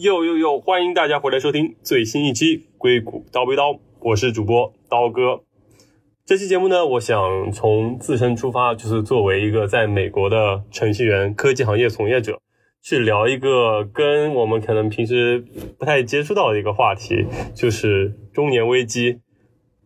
又又又，欢迎大家回来收听最新一期《硅谷刀背刀》，我是主播刀哥。这期节目呢，我想从自身出发，就是作为一个在美国的程序员、科技行业从业者，去聊一个跟我们可能平时不太接触到的一个话题，就是中年危机。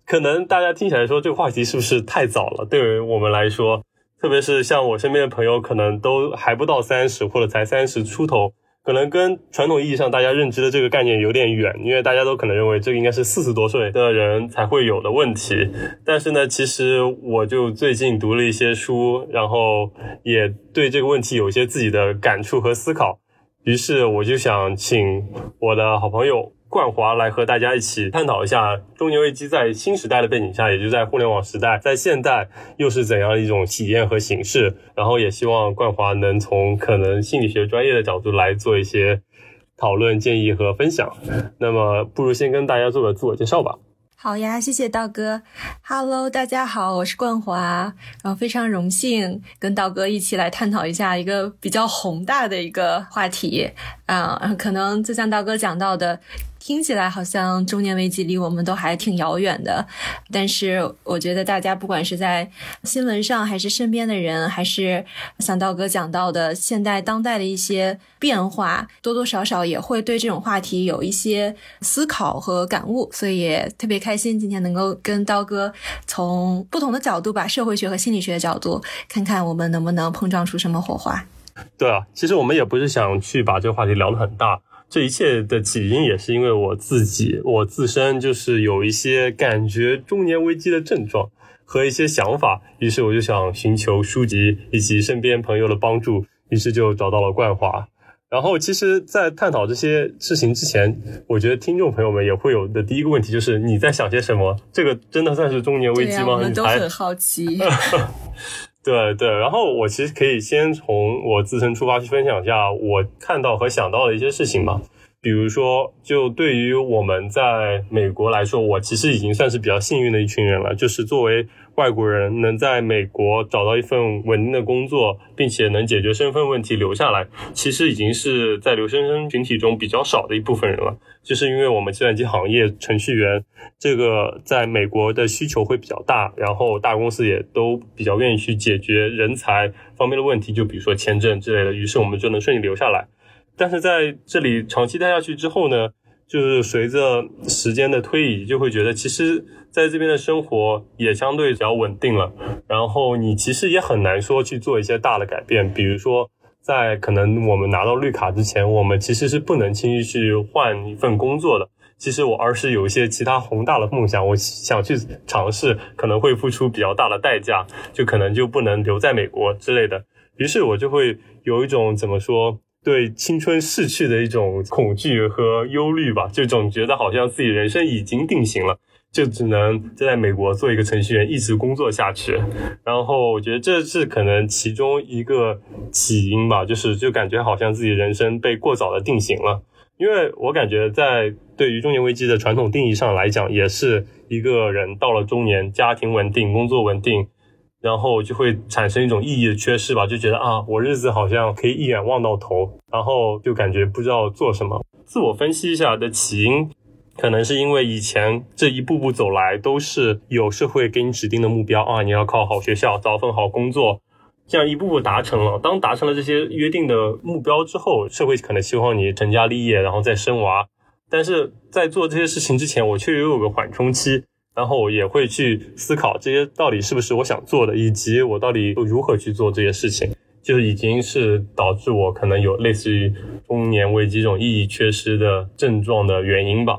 可能大家听起来说这个话题是不是太早了？对于我们来说，特别是像我身边的朋友，可能都还不到三十，或者才三十出头。可能跟传统意义上大家认知的这个概念有点远，因为大家都可能认为这个应该是四十多岁的人才会有的问题。但是呢，其实我就最近读了一些书，然后也对这个问题有一些自己的感触和思考。于是我就想请我的好朋友。冠华来和大家一起探讨一下中年危机在新时代的背景下，也就在互联网时代，在现代又是怎样一种体验和形式。然后也希望冠华能从可能心理学专业的角度来做一些讨论、建议和分享。那么，不如先跟大家做个自我介绍吧。好呀，谢谢道哥。Hello，大家好，我是冠华，然后非常荣幸跟道哥一起来探讨一下一个比较宏大的一个话题啊，可能就像道哥讲到的。听起来好像中年危机离我们都还挺遥远的，但是我觉得大家不管是在新闻上，还是身边的人，还是像道哥讲到的现代当代的一些变化，多多少少也会对这种话题有一些思考和感悟，所以也特别开心今天能够跟刀哥从不同的角度，把社会学和心理学的角度，看看我们能不能碰撞出什么火花。对啊，其实我们也不是想去把这个话题聊得很大。这一切的起因也是因为我自己，我自身就是有一些感觉中年危机的症状和一些想法，于是我就想寻求书籍以及身边朋友的帮助，于是就找到了冠华。然后，其实，在探讨这些事情之前，我觉得听众朋友们也会有的第一个问题就是你在想些什么？这个真的算是中年危机吗？我们都很好奇。对对，然后我其实可以先从我自身出发去分享一下我看到和想到的一些事情吧。比如说，就对于我们在美国来说，我其实已经算是比较幸运的一群人了。就是作为外国人，能在美国找到一份稳定的工作，并且能解决身份问题留下来，其实已经是在留学生群体中比较少的一部分人了。就是因为我们计算机行业程序员这个在美国的需求会比较大，然后大公司也都比较愿意去解决人才方面的问题，就比如说签证之类的，于是我们就能顺利留下来。但是在这里长期待下去之后呢，就是随着时间的推移，就会觉得其实在这边的生活也相对比较稳定了。然后你其实也很难说去做一些大的改变，比如说在可能我们拿到绿卡之前，我们其实是不能轻易去换一份工作的。其实我而是有一些其他宏大的梦想，我想去尝试，可能会付出比较大的代价，就可能就不能留在美国之类的。于是我就会有一种怎么说？对青春逝去的一种恐惧和忧虑吧，就总觉得好像自己人生已经定型了，就只能在美国做一个程序员，一直工作下去。然后我觉得这是可能其中一个起因吧，就是就感觉好像自己人生被过早的定型了。因为我感觉在对于中年危机的传统定义上来讲，也是一个人到了中年，家庭稳定，工作稳定。然后就会产生一种意义的缺失吧，就觉得啊，我日子好像可以一眼望到头，然后就感觉不知道做什么。自我分析一下的起因，可能是因为以前这一步步走来都是有社会给你指定的目标啊，你要考好学校，找份好工作，这样一步步达成了。当达成了这些约定的目标之后，社会可能希望你成家立业，然后再生娃。但是在做这些事情之前，我却又有个缓冲期。然后也会去思考这些到底是不是我想做的，以及我到底如何去做这些事情，就是已经是导致我可能有类似于中年危机这种意义缺失的症状的原因吧。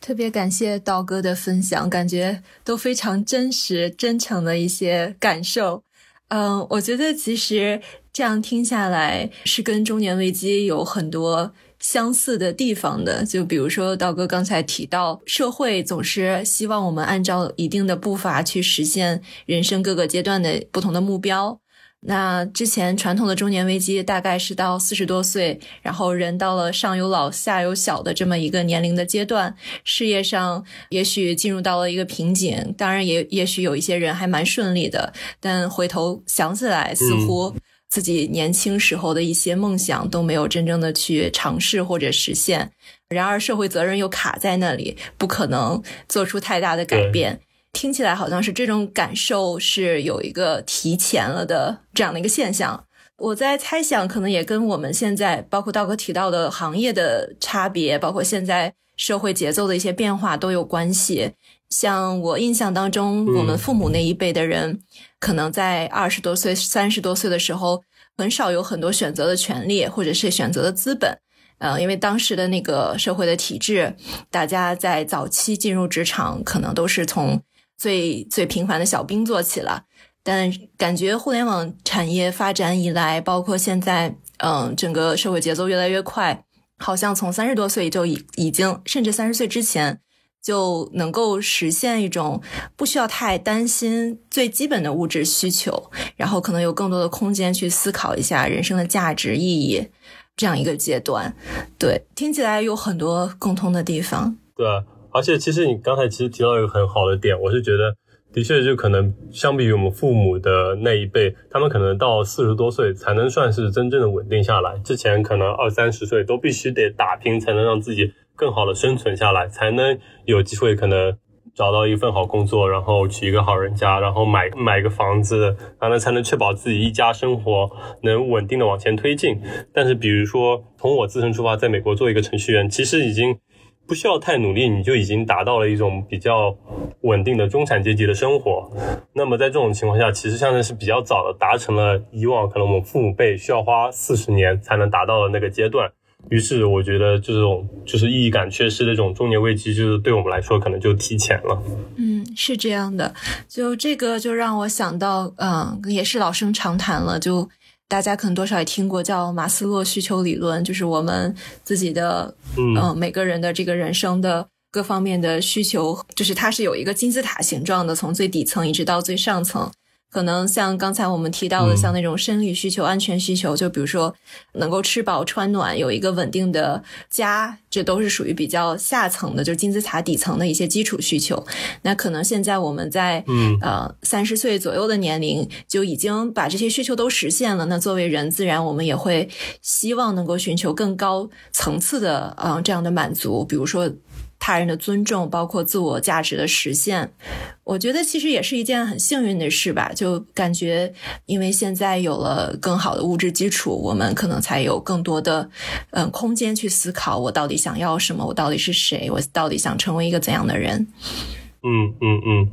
特别感谢道哥的分享，感觉都非常真实、真诚的一些感受。嗯，我觉得其实这样听下来，是跟中年危机有很多。相似的地方的，就比如说道哥刚才提到，社会总是希望我们按照一定的步伐去实现人生各个阶段的不同的目标。那之前传统的中年危机大概是到四十多岁，然后人到了上有老下有小的这么一个年龄的阶段，事业上也许进入到了一个瓶颈，当然也也许有一些人还蛮顺利的，但回头想起来，似乎。自己年轻时候的一些梦想都没有真正的去尝试或者实现。然而，社会责任又卡在那里，不可能做出太大的改变。听起来好像是这种感受是有一个提前了的这样的一个现象。我在猜想，可能也跟我们现在包括道哥提到的行业的差别，包括现在社会节奏的一些变化都有关系。像我印象当中，我们父母那一辈的人，可能在二十多岁、三十多岁的时候，很少有很多选择的权利，或者是选择的资本。呃，因为当时的那个社会的体制，大家在早期进入职场，可能都是从最最平凡的小兵做起了。但感觉互联网产业发展以来，包括现在，嗯，整个社会节奏越来越快，好像从三十多岁就已已经，甚至三十岁之前就能够实现一种不需要太担心最基本的物质需求，然后可能有更多的空间去思考一下人生的价值意义这样一个阶段。对，听起来有很多共通的地方。对，而且其实你刚才其实提到一个很好的点，我是觉得。的确，就可能相比于我们父母的那一辈，他们可能到四十多岁才能算是真正的稳定下来。之前可能二三十岁都必须得打拼，才能让自己更好的生存下来，才能有机会可能找到一份好工作，然后娶一个好人家，然后买买个房子，然后才能确保自己一家生活能稳定的往前推进。但是，比如说从我自身出发，在美国做一个程序员，其实已经。不需要太努力，你就已经达到了一种比较稳定的中产阶级的生活。那么在这种情况下，其实相当是比较早的达成了以往可能我们父母辈需要花四十年才能达到的那个阶段。于是我觉得这种就是意义感缺失的这种中年危机，就是对我们来说可能就提前了。嗯，是这样的。就这个就让我想到，嗯，也是老生常谈了，就。大家可能多少也听过叫马斯洛需求理论，就是我们自己的，嗯，每个人的这个人生的各方面的需求，就是它是有一个金字塔形状的，从最底层一直到最上层。可能像刚才我们提到的，像那种生理需求、安全需求，就比如说能够吃饱穿暖、有一个稳定的家，这都是属于比较下层的，就是金字塔底层的一些基础需求。那可能现在我们在呃三十岁左右的年龄就已经把这些需求都实现了。那作为人，自然我们也会希望能够寻求更高层次的啊这样的满足，比如说。他人的尊重，包括自我价值的实现，我觉得其实也是一件很幸运的事吧。就感觉，因为现在有了更好的物质基础，我们可能才有更多的嗯空间去思考，我到底想要什么，我到底是谁，我到底想成为一个怎样的人。嗯嗯嗯，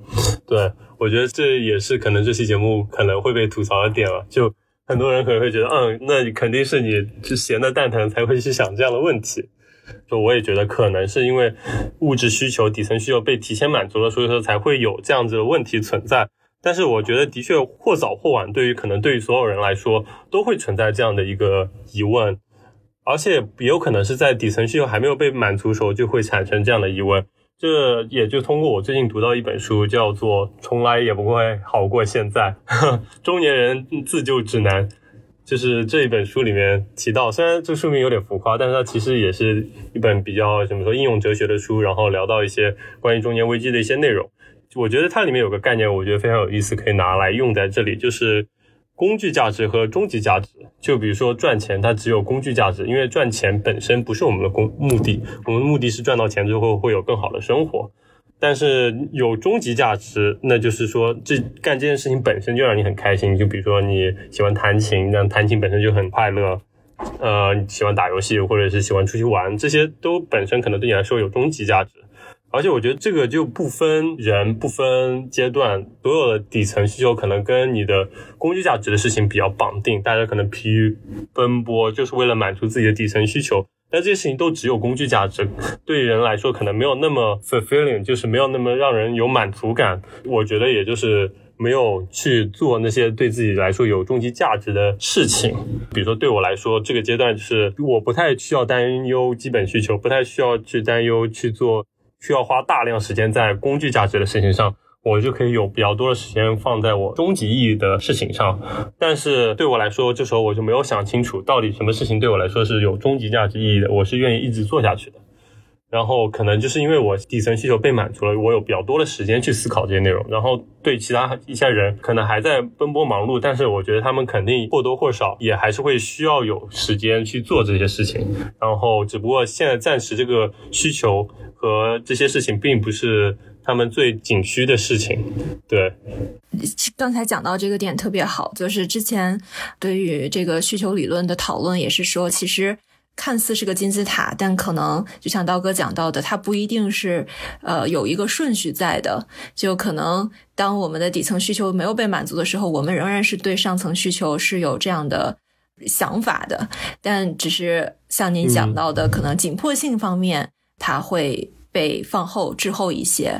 对，我觉得这也是可能这期节目可能会被吐槽的点了。就很多人可能会觉得，嗯，那肯定是你就闲的蛋疼才会去想这样的问题。就我也觉得可能是因为物质需求、底层需求被提前满足了，所以说才会有这样子的问题存在。但是我觉得的确或早或晚，对于可能对于所有人来说都会存在这样的一个疑问，而且也有可能是在底层需求还没有被满足的时候就会产生这样的疑问。这也就通过我最近读到一本书，叫做《从来也不会好过现在：中年人自救指南》。就是这一本书里面提到，虽然这书名有点浮夸，但是它其实也是一本比较怎么说应用哲学的书，然后聊到一些关于中年危机的一些内容。我觉得它里面有个概念，我觉得非常有意思，可以拿来用在这里，就是工具价值和终极价值。就比如说赚钱，它只有工具价值，因为赚钱本身不是我们的工目的，我们的目的是赚到钱之后会有更好的生活。但是有终极价值，那就是说，这干这件事情本身就让你很开心。就比如说你喜欢弹琴，那弹琴本身就很快乐。呃，喜欢打游戏，或者是喜欢出去玩，这些都本身可能对你来说有终极价值。而且我觉得这个就不分人、不分阶段，所有的底层需求可能跟你的工具价值的事情比较绑定。大家可能疲于奔波，就是为了满足自己的底层需求。但这些事情都只有工具价值，对人来说可能没有那么 fulfilling，就是没有那么让人有满足感。我觉得也就是没有去做那些对自己来说有终极价值的事情。比如说对我来说，这个阶段是我不太需要担忧基本需求，不太需要去担忧去做需要花大量时间在工具价值的事情上。我就可以有比较多的时间放在我终极意义的事情上，但是对我来说，这时候我就没有想清楚，到底什么事情对我来说是有终极价值意义的，我是愿意一直做下去的。然后可能就是因为我底层需求被满足了，我有比较多的时间去思考这些内容。然后对其他一些人可能还在奔波忙碌，但是我觉得他们肯定或多或少也还是会需要有时间去做这些事情。然后只不过现在暂时这个需求和这些事情并不是他们最紧需的事情。对，刚才讲到这个点特别好，就是之前对于这个需求理论的讨论也是说，其实。看似是个金字塔，但可能就像刀哥讲到的，它不一定是呃有一个顺序在的。就可能当我们的底层需求没有被满足的时候，我们仍然是对上层需求是有这样的想法的，但只是像您讲到的，可能紧迫性方面它会被放后滞后一些。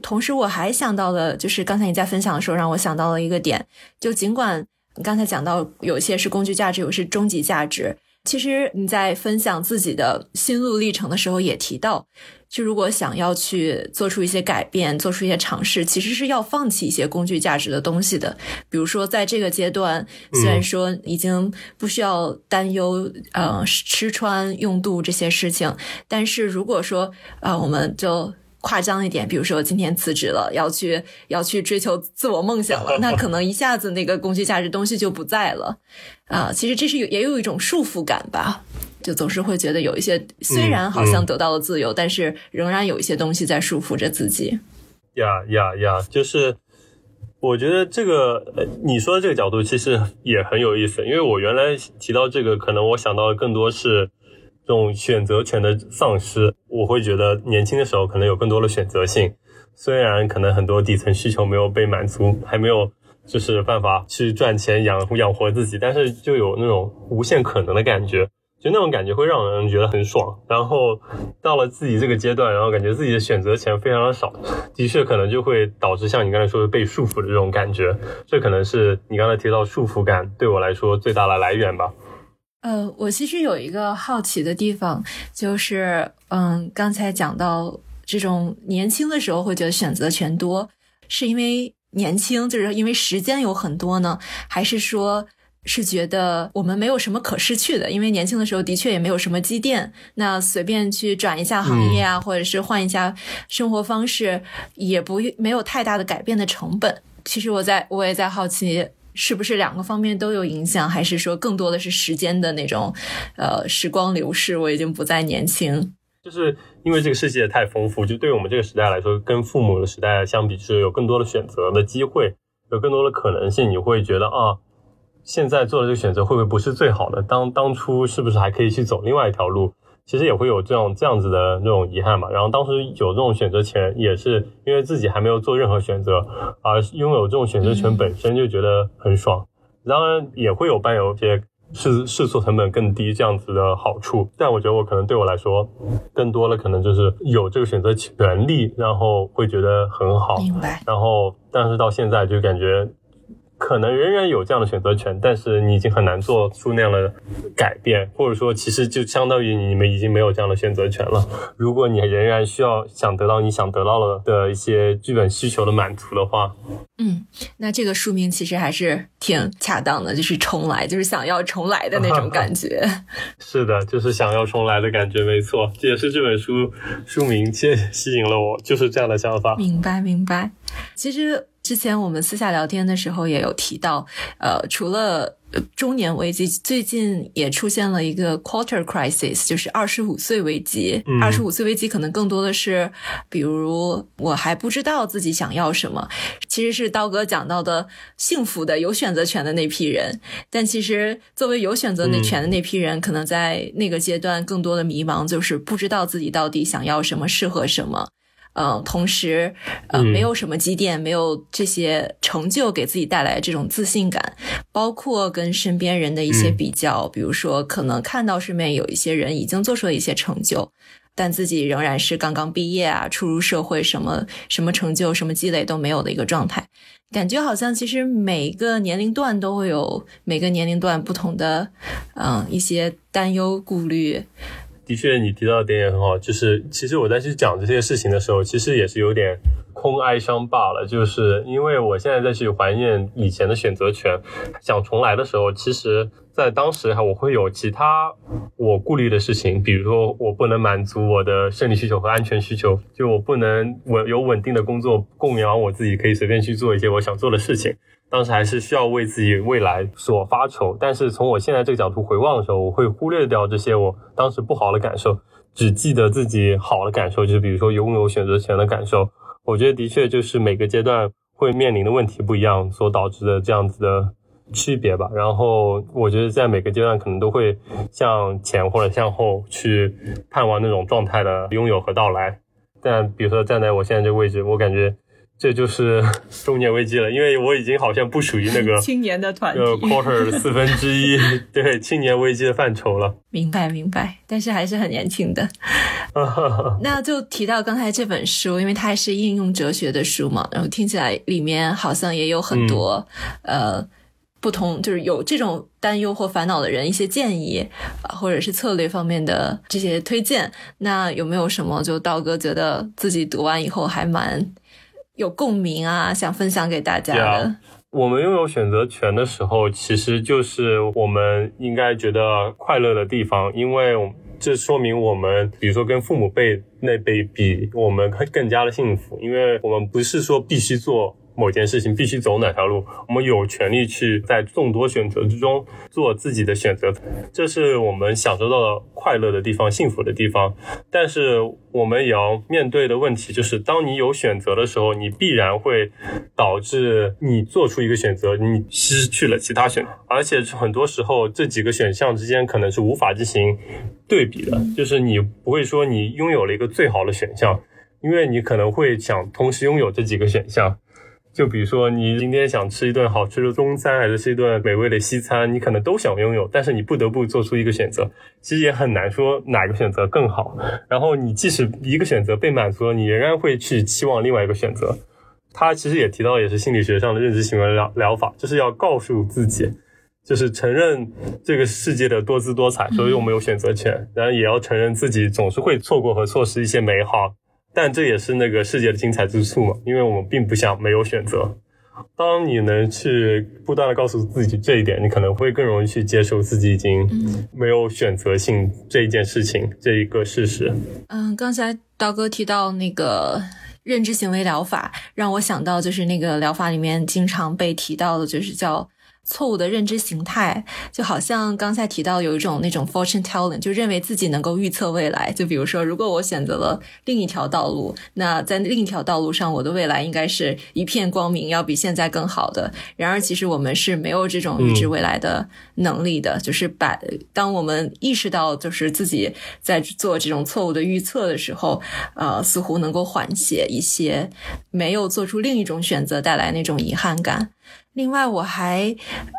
同时，我还想到了，就是刚才你在分享的时候，让我想到了一个点，就尽管你刚才讲到有些是工具价值，有些是终极价值。其实你在分享自己的心路历程的时候，也提到，就如果想要去做出一些改变，做出一些尝试，其实是要放弃一些工具价值的东西的。比如说，在这个阶段，虽然说已经不需要担忧呃吃穿用度这些事情，但是如果说啊，我们就。夸张一点，比如说今天辞职了，要去要去追求自我梦想了，那可能一下子那个工具价值东西就不在了，啊，其实这是有也有一种束缚感吧，就总是会觉得有一些虽然好像得到了自由，但是仍然有一些东西在束缚着自己。呀呀呀！就是我觉得这个你说的这个角度其实也很有意思，因为我原来提到这个，可能我想到的更多是。这种选择权的丧失，我会觉得年轻的时候可能有更多的选择性，虽然可能很多底层需求没有被满足，还没有就是办法去赚钱养养活自己，但是就有那种无限可能的感觉，就那种感觉会让人觉得很爽。然后到了自己这个阶段，然后感觉自己的选择权非常的少，的确可能就会导致像你刚才说的被束缚的这种感觉，这可能是你刚才提到束缚感对我来说最大的来源吧。呃，我其实有一个好奇的地方，就是，嗯，刚才讲到这种年轻的时候会觉得选择权多，是因为年轻，就是因为时间有很多呢，还是说是觉得我们没有什么可失去的？因为年轻的时候的确也没有什么积淀，那随便去转一下行业啊，或者是换一下生活方式，也不没有太大的改变的成本。其实我在我也在好奇。是不是两个方面都有影响，还是说更多的是时间的那种，呃，时光流逝，我已经不再年轻。就是因为这个世界太丰富，就对我们这个时代来说，跟父母的时代相比，是有更多的选择的机会，有更多的可能性。你会觉得啊，现在做的这个选择会不会不是最好的？当当初是不是还可以去走另外一条路？其实也会有这种这样子的那种遗憾嘛。然后当时有这种选择权，也是因为自己还没有做任何选择，而拥有这种选择权本身就觉得很爽。当然也会有伴有一些试试错成本更低这样子的好处。但我觉得我可能对我来说，更多的可能就是有这个选择权利，然后会觉得很好。明白。然后但是到现在就感觉。可能仍然有这样的选择权，但是你已经很难做出那样的改变，或者说，其实就相当于你们已经没有这样的选择权了。如果你仍然需要想得到你想得到了的一些剧本需求的满足的话，嗯，那这个书名其实还是挺恰当的，就是重来，就是想要重来的那种感觉。是的，就是想要重来的感觉，没错，这也是这本书书名吸吸引了我，就是这样的想法。明白，明白。其实。之前我们私下聊天的时候也有提到，呃，除了中年危机，最近也出现了一个 quarter crisis，就是二十五岁危机。二十五岁危机可能更多的是，比如我还不知道自己想要什么，其实是刀哥讲到的幸福的有选择权的那批人。但其实作为有选择权的那批人，可能在那个阶段更多的迷茫，就是不知道自己到底想要什么，适合什么。嗯，同时，呃，没有什么积淀，没有这些成就给自己带来这种自信感，包括跟身边人的一些比较，比如说，可能看到身边有一些人已经做出了一些成就，但自己仍然是刚刚毕业啊，初入社会，什么什么成就、什么积累都没有的一个状态，感觉好像其实每个年龄段都会有每个年龄段不同的，嗯，一些担忧、顾虑。的确，你提到的点也很好，就是其实我在去讲这些事情的时候，其实也是有点空哀伤罢了。就是因为我现在再去怀念以前的选择权，想重来的时候，其实在当时哈，我会有其他我顾虑的事情，比如说我不能满足我的生理需求和安全需求，就我不能稳有稳定的工作供养我自己，可以随便去做一些我想做的事情。当时还是需要为自己未来所发愁，但是从我现在这个角度回望的时候，我会忽略掉这些我当时不好的感受，只记得自己好的感受，就是比如说拥有选择权的感受。我觉得的确就是每个阶段会面临的问题不一样，所导致的这样子的区别吧。然后我觉得在每个阶段可能都会向前或者向后去盼望那种状态的拥有和到来。但比如说站在我现在这个位置，我感觉。这就是中年危机了，因为我已经好像不属于那个 青年的团体，quarter 四分之一，对青年危机的范畴了。明白，明白，但是还是很年轻的。那就提到刚才这本书，因为它还是应用哲学的书嘛，然后听起来里面好像也有很多呃不同，就是有这种担忧或烦恼的人一些建议啊，或者是策略方面的这些推荐。那有没有什么就道哥觉得自己读完以后还蛮？有共鸣啊，想分享给大家的。我们拥有选择权的时候，其实就是我们应该觉得快乐的地方，因为这说明我们，比如说跟父母辈那辈比，我们更加的幸福，因为我们不是说必须做。某件事情必须走哪条路，我们有权利去在众多选择之中做自己的选择，这是我们享受到的快乐的地方、幸福的地方。但是我们也要面对的问题就是，当你有选择的时候，你必然会导致你做出一个选择，你失去了其他选择，而且很多时候这几个选项之间可能是无法进行对比的，就是你不会说你拥有了一个最好的选项，因为你可能会想同时拥有这几个选项。就比如说，你今天想吃一顿好吃的中餐，还是吃一顿美味的西餐，你可能都想拥有，但是你不得不做出一个选择。其实也很难说哪个选择更好。然后你即使一个选择被满足了，你仍然会去期望另外一个选择。他其实也提到，也是心理学上的认知行为疗疗法，就是要告诉自己，就是承认这个世界的多姿多彩，所以我们有选择权，然后也要承认自己总是会错过和错失一些美好。但这也是那个世界的精彩之处嘛，因为我们并不想没有选择。当你能去不断的告诉自己这一点，你可能会更容易去接受自己已经没有选择性这一件事情这一个事实。嗯，刚才刀哥提到那个认知行为疗法，让我想到就是那个疗法里面经常被提到的，就是叫。错误的认知形态，就好像刚才提到有一种那种 fortune telling，就认为自己能够预测未来。就比如说，如果我选择了另一条道路，那在另一条道路上，我的未来应该是一片光明，要比现在更好的。然而，其实我们是没有这种预知未来的能力的。就是把当我们意识到就是自己在做这种错误的预测的时候，呃，似乎能够缓解一些没有做出另一种选择带来那种遗憾感。另外，我还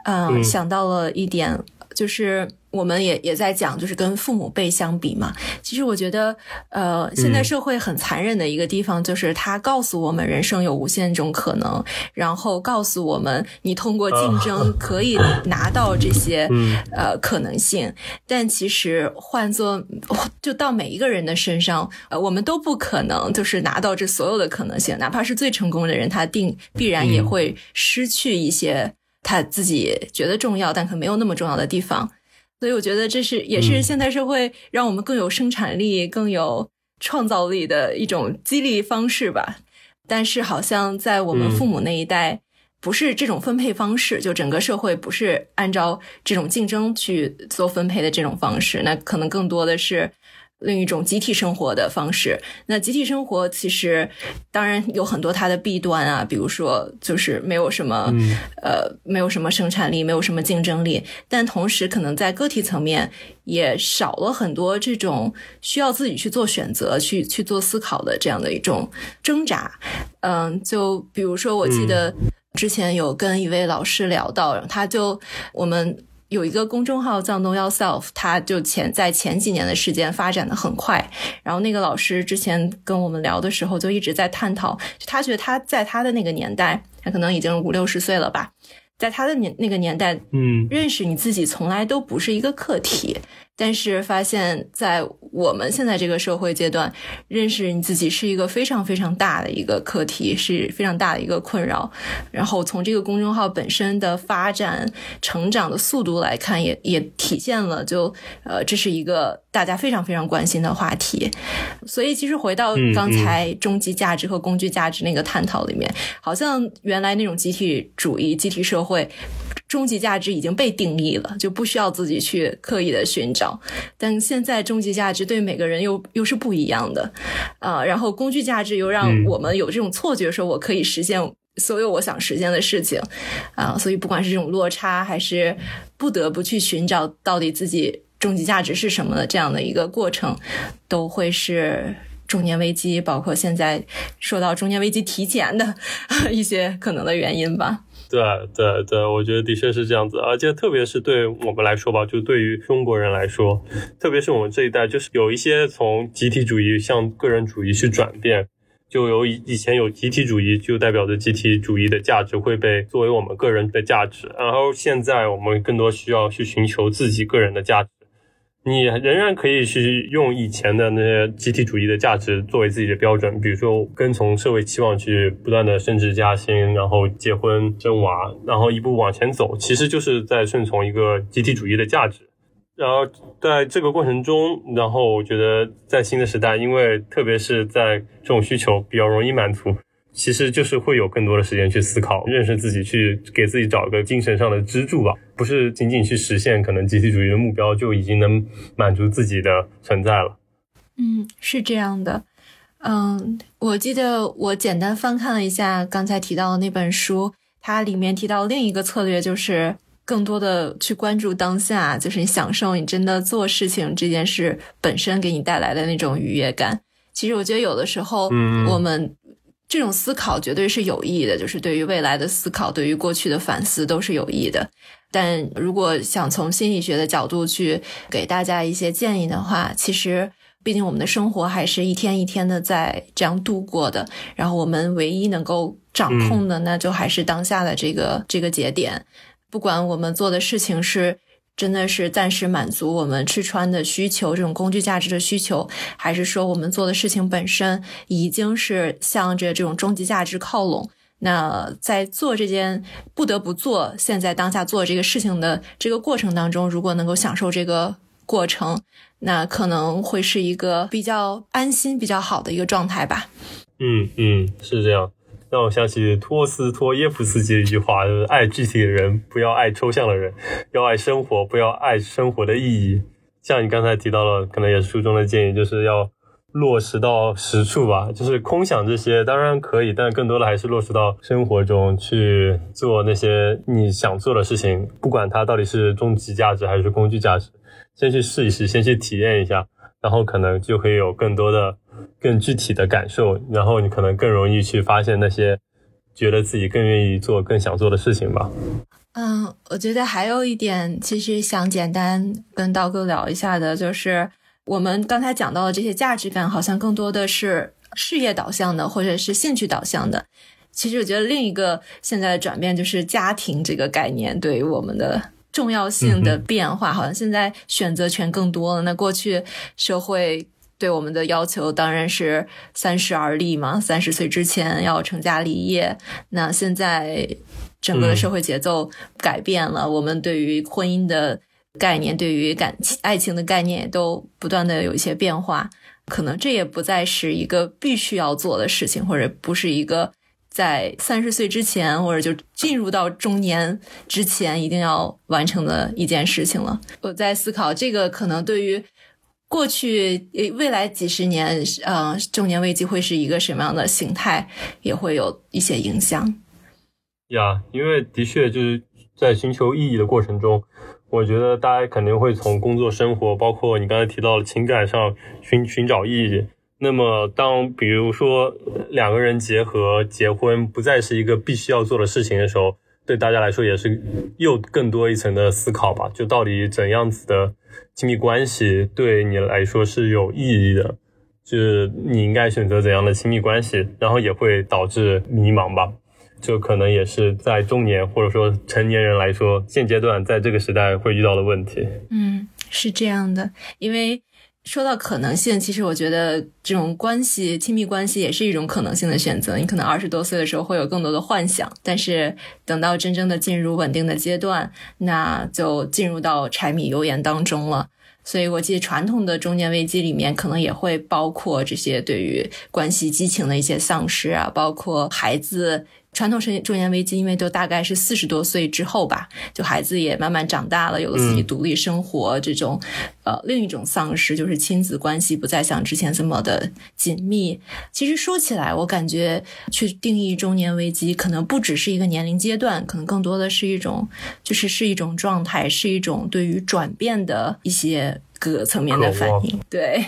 嗯想到了一点，就是。我们也也在讲，就是跟父母辈相比嘛。其实我觉得，呃，现在社会很残忍的一个地方，就是它告诉我们人生有无限种可能，然后告诉我们你通过竞争可以拿到这些呃可能性。但其实换做就到每一个人的身上，呃，我们都不可能就是拿到这所有的可能性。哪怕是最成功的人，他定必然也会失去一些他自己觉得重要但可没有那么重要的地方。所以我觉得这是也是现代社会让我们更有生产力、更有创造力的一种激励方式吧。但是好像在我们父母那一代，不是这种分配方式，就整个社会不是按照这种竞争去做分配的这种方式，那可能更多的是。另一种集体生活的方式，那集体生活其实当然有很多它的弊端啊，比如说就是没有什么呃没有什么生产力，没有什么竞争力，但同时可能在个体层面也少了很多这种需要自己去做选择、去去做思考的这样的一种挣扎。嗯，就比如说我记得之前有跟一位老师聊到，他就我们。有一个公众号叫 No Yourself，他就前在前几年的时间发展的很快。然后那个老师之前跟我们聊的时候，就一直在探讨，他觉得他在他的那个年代，他可能已经五六十岁了吧，在他的年那个年代，嗯，认识你自己从来都不是一个课题。但是发现，在我们现在这个社会阶段，认识你自己是一个非常非常大的一个课题，是非常大的一个困扰。然后从这个公众号本身的发展、成长的速度来看，也也体现了，就呃，这是一个大家非常非常关心的话题。所以，其实回到刚才终极价值和工具价值那个探讨里面，好像原来那种集体主义、集体社会。终极价值已经被定义了，就不需要自己去刻意的寻找。但现在终极价值对每个人又又是不一样的，啊，然后工具价值又让我们有这种错觉，说我可以实现所有我想实现的事情，啊，所以不管是这种落差，还是不得不去寻找到底自己终极价值是什么的这样的一个过程，都会是中年危机，包括现在说到中年危机提前的 一些可能的原因吧。对对对，我觉得的确是这样子，而且特别是对我们来说吧，就对于中国人来说，特别是我们这一代，就是有一些从集体主义向个人主义去转变，就有以以前有集体主义，就代表着集体主义的价值会被作为我们个人的价值，然后现在我们更多需要去寻求自己个人的价值。你仍然可以去用以前的那些集体主义的价值作为自己的标准，比如说跟从社会期望去不断的升职加薪，然后结婚生娃，然后一步往前走，其实就是在顺从一个集体主义的价值。然后在这个过程中，然后我觉得在新的时代，因为特别是在这种需求比较容易满足。其实就是会有更多的时间去思考、认识自己，去给自己找一个精神上的支柱吧。不是仅仅去实现可能集体主义的目标，就已经能满足自己的存在了。嗯，是这样的。嗯，我记得我简单翻看了一下刚才提到的那本书，它里面提到另一个策略就是更多的去关注当下，就是你享受你真的做事情这件事本身给你带来的那种愉悦感。其实我觉得有的时候，我们。这种思考绝对是有益的，就是对于未来的思考，对于过去的反思都是有益的。但如果想从心理学的角度去给大家一些建议的话，其实毕竟我们的生活还是一天一天的在这样度过的，然后我们唯一能够掌控的，那就还是当下的这个这个节点，不管我们做的事情是。真的是暂时满足我们吃穿的需求，这种工具价值的需求，还是说我们做的事情本身已经是向着这种终极价值靠拢？那在做这件不得不做、现在当下做这个事情的这个过程当中，如果能够享受这个过程，那可能会是一个比较安心、比较好的一个状态吧。嗯嗯，是这样。让我想起托斯托耶夫斯基的一句话，就是爱具体的人，不要爱抽象的人；要爱生活，不要爱生活的意义。像你刚才提到了，可能也是书中的建议，就是要落实到实处吧。就是空想这些当然可以，但更多的还是落实到生活中去做那些你想做的事情，不管它到底是终极价值还是工具价值，先去试一试，先去体验一下，然后可能就会有更多的。更具体的感受，然后你可能更容易去发现那些觉得自己更愿意做、更想做的事情吧。嗯，我觉得还有一点，其实想简单跟刀哥聊一下的，就是我们刚才讲到的这些价值感，好像更多的是事业导向的，或者是兴趣导向的。其实我觉得另一个现在的转变，就是家庭这个概念对于我们的重要性的变化，好像现在选择权更多了。那过去社会。对我们的要求当然是三十而立嘛，三十岁之前要成家立业。那现在整个的社会节奏改变了，我们对于婚姻的概念、对于感情、爱情的概念也都不断的有一些变化。可能这也不再是一个必须要做的事情，或者不是一个在三十岁之前，或者就进入到中年之前一定要完成的一件事情了。我在思考这个可能对于。过去未来几十年，嗯，中年危机会是一个什么样的形态，也会有一些影响。呀，因为的确就是在寻求意义的过程中，我觉得大家肯定会从工作、生活，包括你刚才提到的情感上寻寻找意义。那么，当比如说两个人结合、结婚不再是一个必须要做的事情的时候，对大家来说也是又更多一层的思考吧。就到底怎样子的？亲密关系对你来说是有意义的，就是你应该选择怎样的亲密关系，然后也会导致迷茫吧。就可能也是在中年或者说成年人来说，现阶段在这个时代会遇到的问题。嗯，是这样的，因为说到可能性，其实我觉得这种关系、亲密关系也是一种可能性的选择。你可能二十多岁的时候会有更多的幻想，但是等到真正的进入稳定的阶段，那就进入到柴米油盐当中了。所以，我记得传统的中年危机里面，可能也会包括这些对于关系激情的一些丧失啊，包括孩子。传统生中年危机，因为都大概是四十多岁之后吧，就孩子也慢慢长大了，有了自己独立生活，这种呃另一种丧失就是亲子关系不再像之前这么的紧密。其实说起来，我感觉去定义中年危机，可能不只是一个年龄阶段，可能更多的是一种，就是是一种状态，是一种对于转变的一些各个层面的反应。对，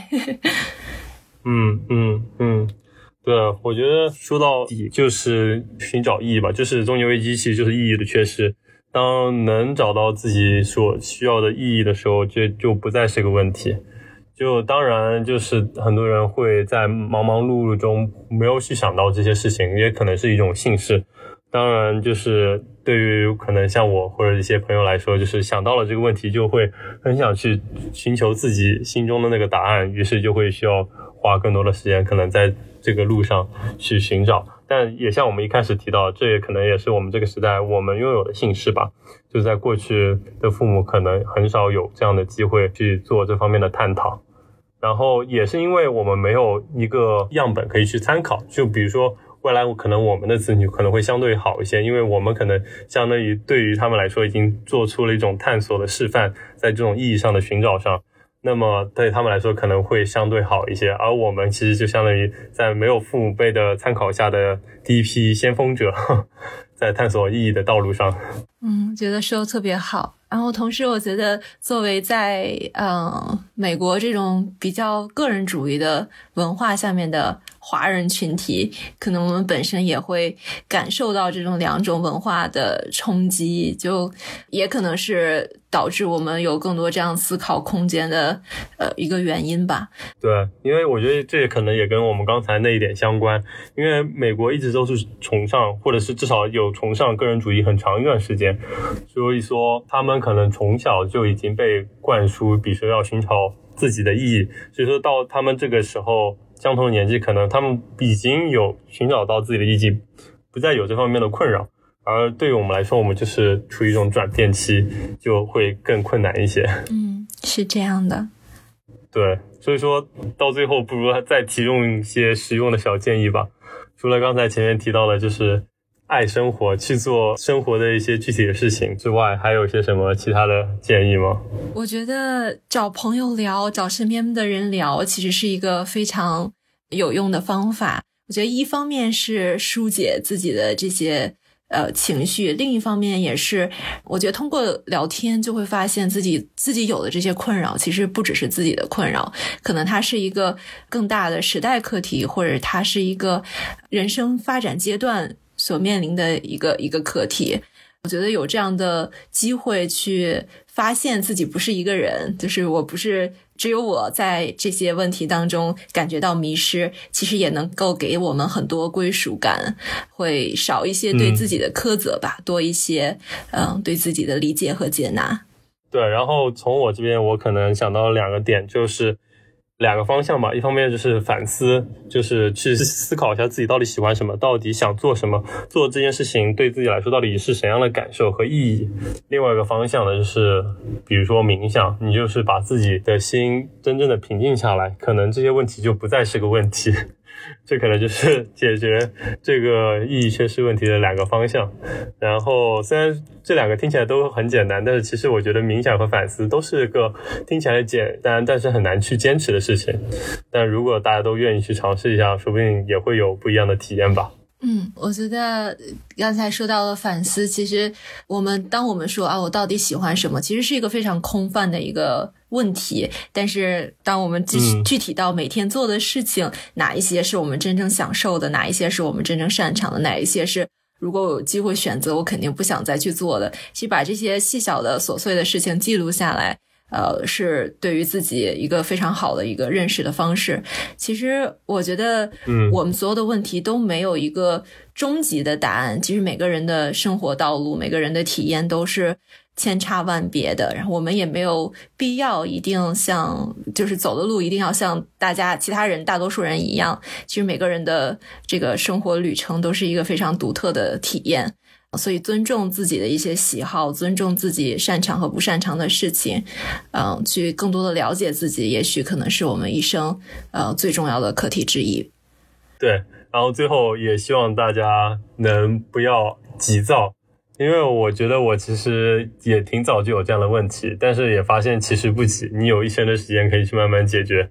嗯 嗯嗯。对，我觉得说到底就是寻找意义吧，就是中年危机其实就是意义的缺失。当能找到自己所需要的意义的时候，就就不再是个问题。就当然，就是很多人会在忙忙碌碌中没有去想到这些事情，也可能是一种幸事。当然，就是对于可能像我或者一些朋友来说，就是想到了这个问题，就会很想去寻求自己心中的那个答案，于是就会需要花更多的时间，可能在。这个路上去寻找，但也像我们一开始提到，这也可能也是我们这个时代我们拥有的幸事吧。就在过去的父母可能很少有这样的机会去做这方面的探讨，然后也是因为我们没有一个样本可以去参考。就比如说未来可能我们的子女可能会相对好一些，因为我们可能相当于对于他们来说已经做出了一种探索的示范，在这种意义上的寻找上。那么对他们来说可能会相对好一些，而我们其实就相当于在没有父母辈的参考下的第一批先锋者，在探索意义的道路上。嗯，觉得说的特别好。然后同时，我觉得作为在嗯美国这种比较个人主义的文化下面的。华人群体，可能我们本身也会感受到这种两种文化的冲击，就也可能是导致我们有更多这样思考空间的呃一个原因吧。对，因为我觉得这也可能也跟我们刚才那一点相关，因为美国一直都是崇尚，或者是至少有崇尚个人主义很长一段时间，所以说他们可能从小就已经被灌输，比如说要寻找自己的意义，所以说到他们这个时候。相同的年纪，可能他们已经有寻找到自己的意义，不再有这方面的困扰。而对于我们来说，我们就是处于一种转变期，就会更困难一些。嗯，是这样的。对，所以说到最后，不如再提供一些实用的小建议吧。除了刚才前面提到的，就是。爱生活，去做生活的一些具体的事情之外，还有一些什么其他的建议吗？我觉得找朋友聊，找身边的人聊，其实是一个非常有用的方法。我觉得一方面是疏解自己的这些呃情绪，另一方面也是，我觉得通过聊天就会发现自己自己有的这些困扰，其实不只是自己的困扰，可能它是一个更大的时代课题，或者它是一个人生发展阶段。所面临的一个一个课题，我觉得有这样的机会去发现自己不是一个人，就是我不是只有我在这些问题当中感觉到迷失，其实也能够给我们很多归属感，会少一些对自己的苛责吧，多一些嗯对自己的理解和接纳。对，然后从我这边，我可能想到两个点，就是。两个方向吧，一方面就是反思，就是去思考一下自己到底喜欢什么，到底想做什么，做这件事情对自己来说到底是什么样的感受和意义。另外一个方向呢，就是比如说冥想，你就是把自己的心真正的平静下来，可能这些问题就不再是个问题。这可能就是 解决这个意义缺失问题的两个方向。然后，虽然这两个听起来都很简单，但是其实我觉得冥想和反思都是个听起来简单，但是很难去坚持的事情。但如果大家都愿意去尝试一下，说不定也会有不一样的体验吧。嗯，我觉得刚才说到了反思，其实我们当我们说啊，我到底喜欢什么，其实是一个非常空泛的一个问题。但是当我们具具体到每天做的事情，哪一些是我们真正享受的，哪一些是我们真正擅长的，哪一些是如果我有机会选择，我肯定不想再去做的。其实把这些细小的琐碎的事情记录下来。呃，是对于自己一个非常好的一个认识的方式。其实我觉得，嗯，我们所有的问题都没有一个终极的答案。其实每个人的生活道路，每个人的体验都是千差万别的，然后我们也没有必要一定像就是走的路一定要像大家其他人大多数人一样。其实每个人的这个生活旅程都是一个非常独特的体验，所以尊重自己的一些喜好，尊重自己擅长和不擅长的事情，嗯，去更多的了解自己，也许可能是我们一生呃最重要的课题之一。对，然后最后也希望大家能不要急躁。因为我觉得我其实也挺早就有这样的问题，但是也发现其实不急，你有一生的时间可以去慢慢解决。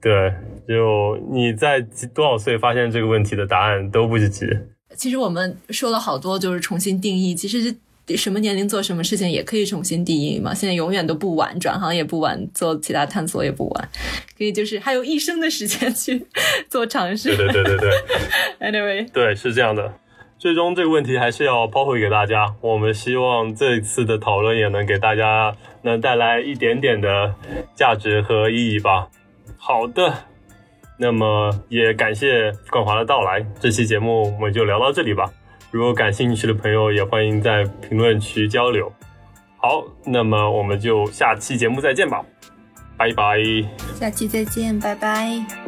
对，就你在多少岁发现这个问题的答案都不急。其实我们说了好多，就是重新定义，其实什么年龄做什么事情也可以重新定义嘛。现在永远都不晚，转行也不晚，做其他探索也不晚，可以就是还有一生的时间去 做尝试。对对对对对。Anyway，对，是这样的。最终这个问题还是要抛回给大家。我们希望这次的讨论也能给大家能带来一点点的价值和意义吧。好的，那么也感谢冠华的到来。这期节目我们就聊到这里吧。如果感兴趣的朋友也欢迎在评论区交流。好，那么我们就下期节目再见吧，拜拜。下期再见，拜拜。